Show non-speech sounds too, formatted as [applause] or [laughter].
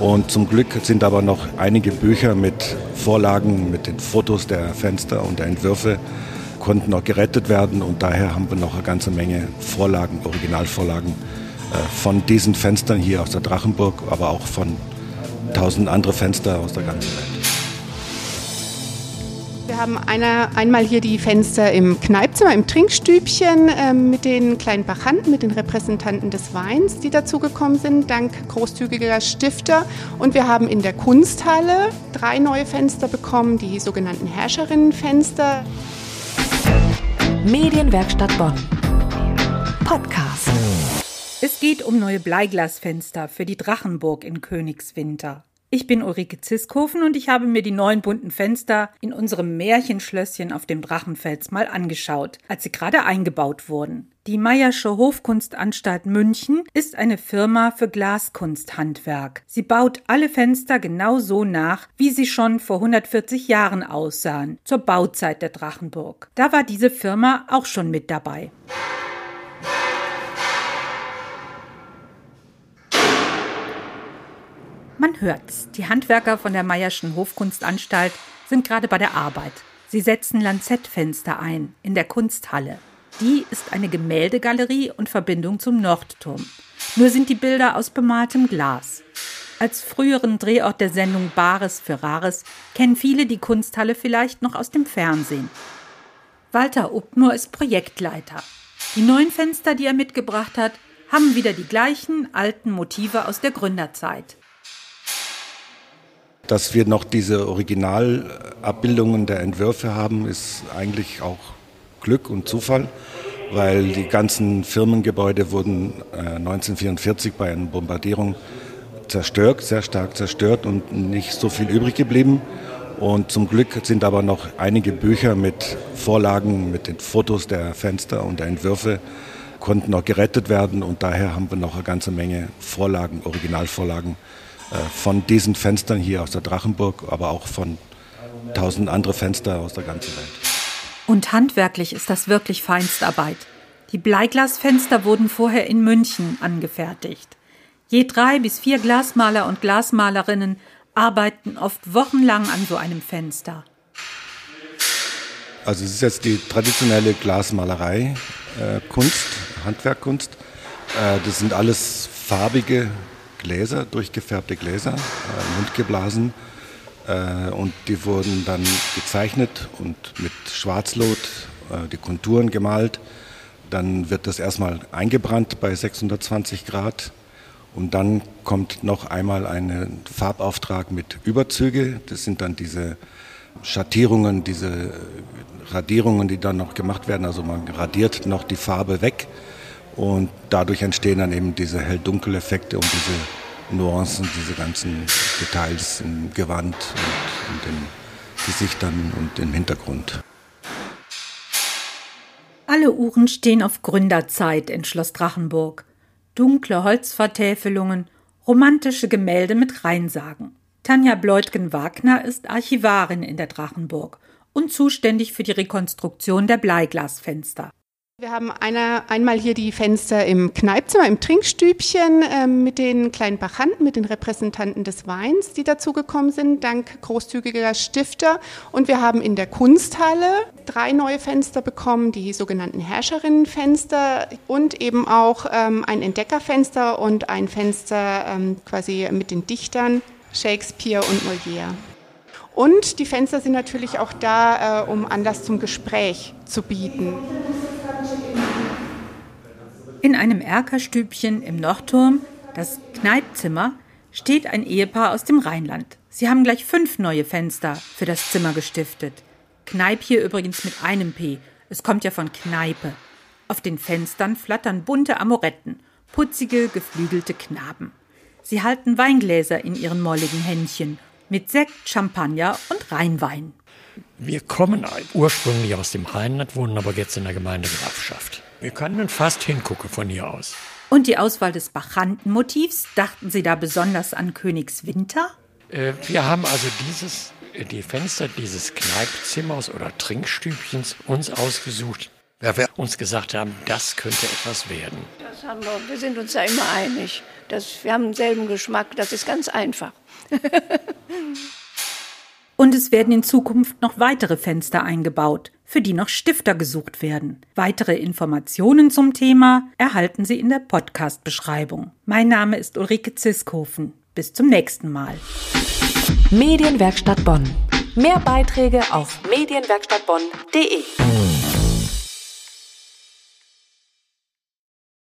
Und zum Glück sind aber noch einige Bücher mit Vorlagen, mit den Fotos der Fenster und der Entwürfe konnten noch gerettet werden und daher haben wir noch eine ganze Menge Vorlagen, Originalvorlagen äh, von diesen Fenstern hier aus der Drachenburg, aber auch von tausend andere Fenster aus der ganzen Welt. Wir haben eine, einmal hier die Fenster im Kneipzimmer, im Trinkstübchen äh, mit den kleinen Bachanten, mit den Repräsentanten des Weins, die dazugekommen sind, dank großzügiger Stifter. Und wir haben in der Kunsthalle drei neue Fenster bekommen, die sogenannten Herrscherinnenfenster. Medienwerkstatt Bonn. Podcast. Es geht um neue Bleiglasfenster für die Drachenburg in Königswinter. Ich bin Ulrike Ziskofen und ich habe mir die neuen bunten Fenster in unserem Märchenschlösschen auf dem Drachenfels mal angeschaut, als sie gerade eingebaut wurden. Die Meyersche Hofkunstanstalt München ist eine Firma für Glaskunsthandwerk. Sie baut alle Fenster genau so nach, wie sie schon vor 140 Jahren aussahen, zur Bauzeit der Drachenburg. Da war diese Firma auch schon mit dabei. Man hört's. Die Handwerker von der Meyerschen Hofkunstanstalt sind gerade bei der Arbeit. Sie setzen Lanzettfenster ein in der Kunsthalle. Die ist eine Gemäldegalerie und Verbindung zum Nordturm. Nur sind die Bilder aus bemaltem Glas. Als früheren Drehort der Sendung Bares für Rares kennen viele die Kunsthalle vielleicht noch aus dem Fernsehen. Walter Ubnur ist Projektleiter. Die neuen Fenster, die er mitgebracht hat, haben wieder die gleichen alten Motive aus der Gründerzeit. Dass wir noch diese Originalabbildungen der Entwürfe haben, ist eigentlich auch Glück und Zufall, weil die ganzen Firmengebäude wurden 1944 äh, bei einer Bombardierung zerstört, sehr stark zerstört und nicht so viel übrig geblieben. Und zum Glück sind aber noch einige Bücher mit Vorlagen, mit den Fotos der Fenster und der Entwürfe konnten noch gerettet werden und daher haben wir noch eine ganze Menge Vorlagen, Originalvorlagen von diesen Fenstern hier aus der Drachenburg, aber auch von tausend andere Fenster aus der ganzen Welt. Und handwerklich ist das wirklich Feinstarbeit. Die Bleiglasfenster wurden vorher in München angefertigt. Je drei bis vier Glasmaler und Glasmalerinnen arbeiten oft wochenlang an so einem Fenster. Also es ist jetzt die traditionelle Glasmalerei, äh, Kunst, Handwerkkunst. Äh, das sind alles farbige Gläser, durchgefärbte Gläser, äh, mundgeblasen. Äh, und die wurden dann gezeichnet und mit Schwarzlot äh, die Konturen gemalt. Dann wird das erstmal eingebrannt bei 620 Grad. Und dann kommt noch einmal ein Farbauftrag mit Überzüge. Das sind dann diese Schattierungen, diese Radierungen, die dann noch gemacht werden. Also man radiert noch die Farbe weg und dadurch entstehen dann eben diese hell-dunkel-Effekte und diese Nuancen, diese ganzen Details im Gewand und, und den Gesichtern und im Hintergrund. Alle Uhren stehen auf Gründerzeit in Schloss Drachenburg. Dunkle Holzvertäfelungen, romantische Gemälde mit Reinsagen. Tanja Bleutgen-Wagner ist Archivarin in der Drachenburg und zuständig für die Rekonstruktion der Bleiglasfenster. Wir haben eine, einmal hier die Fenster im Kneipzimmer, im Trinkstübchen äh, mit den kleinen Bachanten, mit den Repräsentanten des Weins, die dazugekommen sind, dank großzügiger Stifter. Und wir haben in der Kunsthalle drei neue Fenster bekommen, die sogenannten Herrscherinnenfenster und eben auch ähm, ein Entdeckerfenster und ein Fenster ähm, quasi mit den Dichtern Shakespeare und Molière. Und die Fenster sind natürlich auch da, äh, um Anlass zum Gespräch zu bieten. In einem Erkerstübchen im Nordturm, das Kneipzimmer, steht ein Ehepaar aus dem Rheinland. Sie haben gleich fünf neue Fenster für das Zimmer gestiftet. Kneip hier übrigens mit einem P. Es kommt ja von Kneipe. Auf den Fenstern flattern bunte Amoretten, putzige, geflügelte Knaben. Sie halten Weingläser in ihren molligen Händchen mit Sekt, Champagner und Rheinwein. Wir kommen ursprünglich aus dem Rheinland, wohnen aber jetzt in der Gemeinde Grafschaft. Wir können fast hingucken von hier aus. Und die Auswahl des Bachantenmotivs, dachten Sie da besonders an Königswinter? Äh, wir haben also dieses, äh, die Fenster dieses Kneipzimmers oder Trinkstübchens uns ausgesucht, Weil wir uns gesagt haben, das könnte etwas werden. Das haben wir, wir sind uns da immer einig. Das, wir haben denselben Geschmack, das ist ganz einfach. [laughs] Und es werden in Zukunft noch weitere Fenster eingebaut, für die noch Stifter gesucht werden. Weitere Informationen zum Thema erhalten Sie in der Podcast-Beschreibung. Mein Name ist Ulrike Ziskhofen. Bis zum nächsten Mal. Medienwerkstatt Bonn. Mehr Beiträge auf medienwerkstattbonn.de.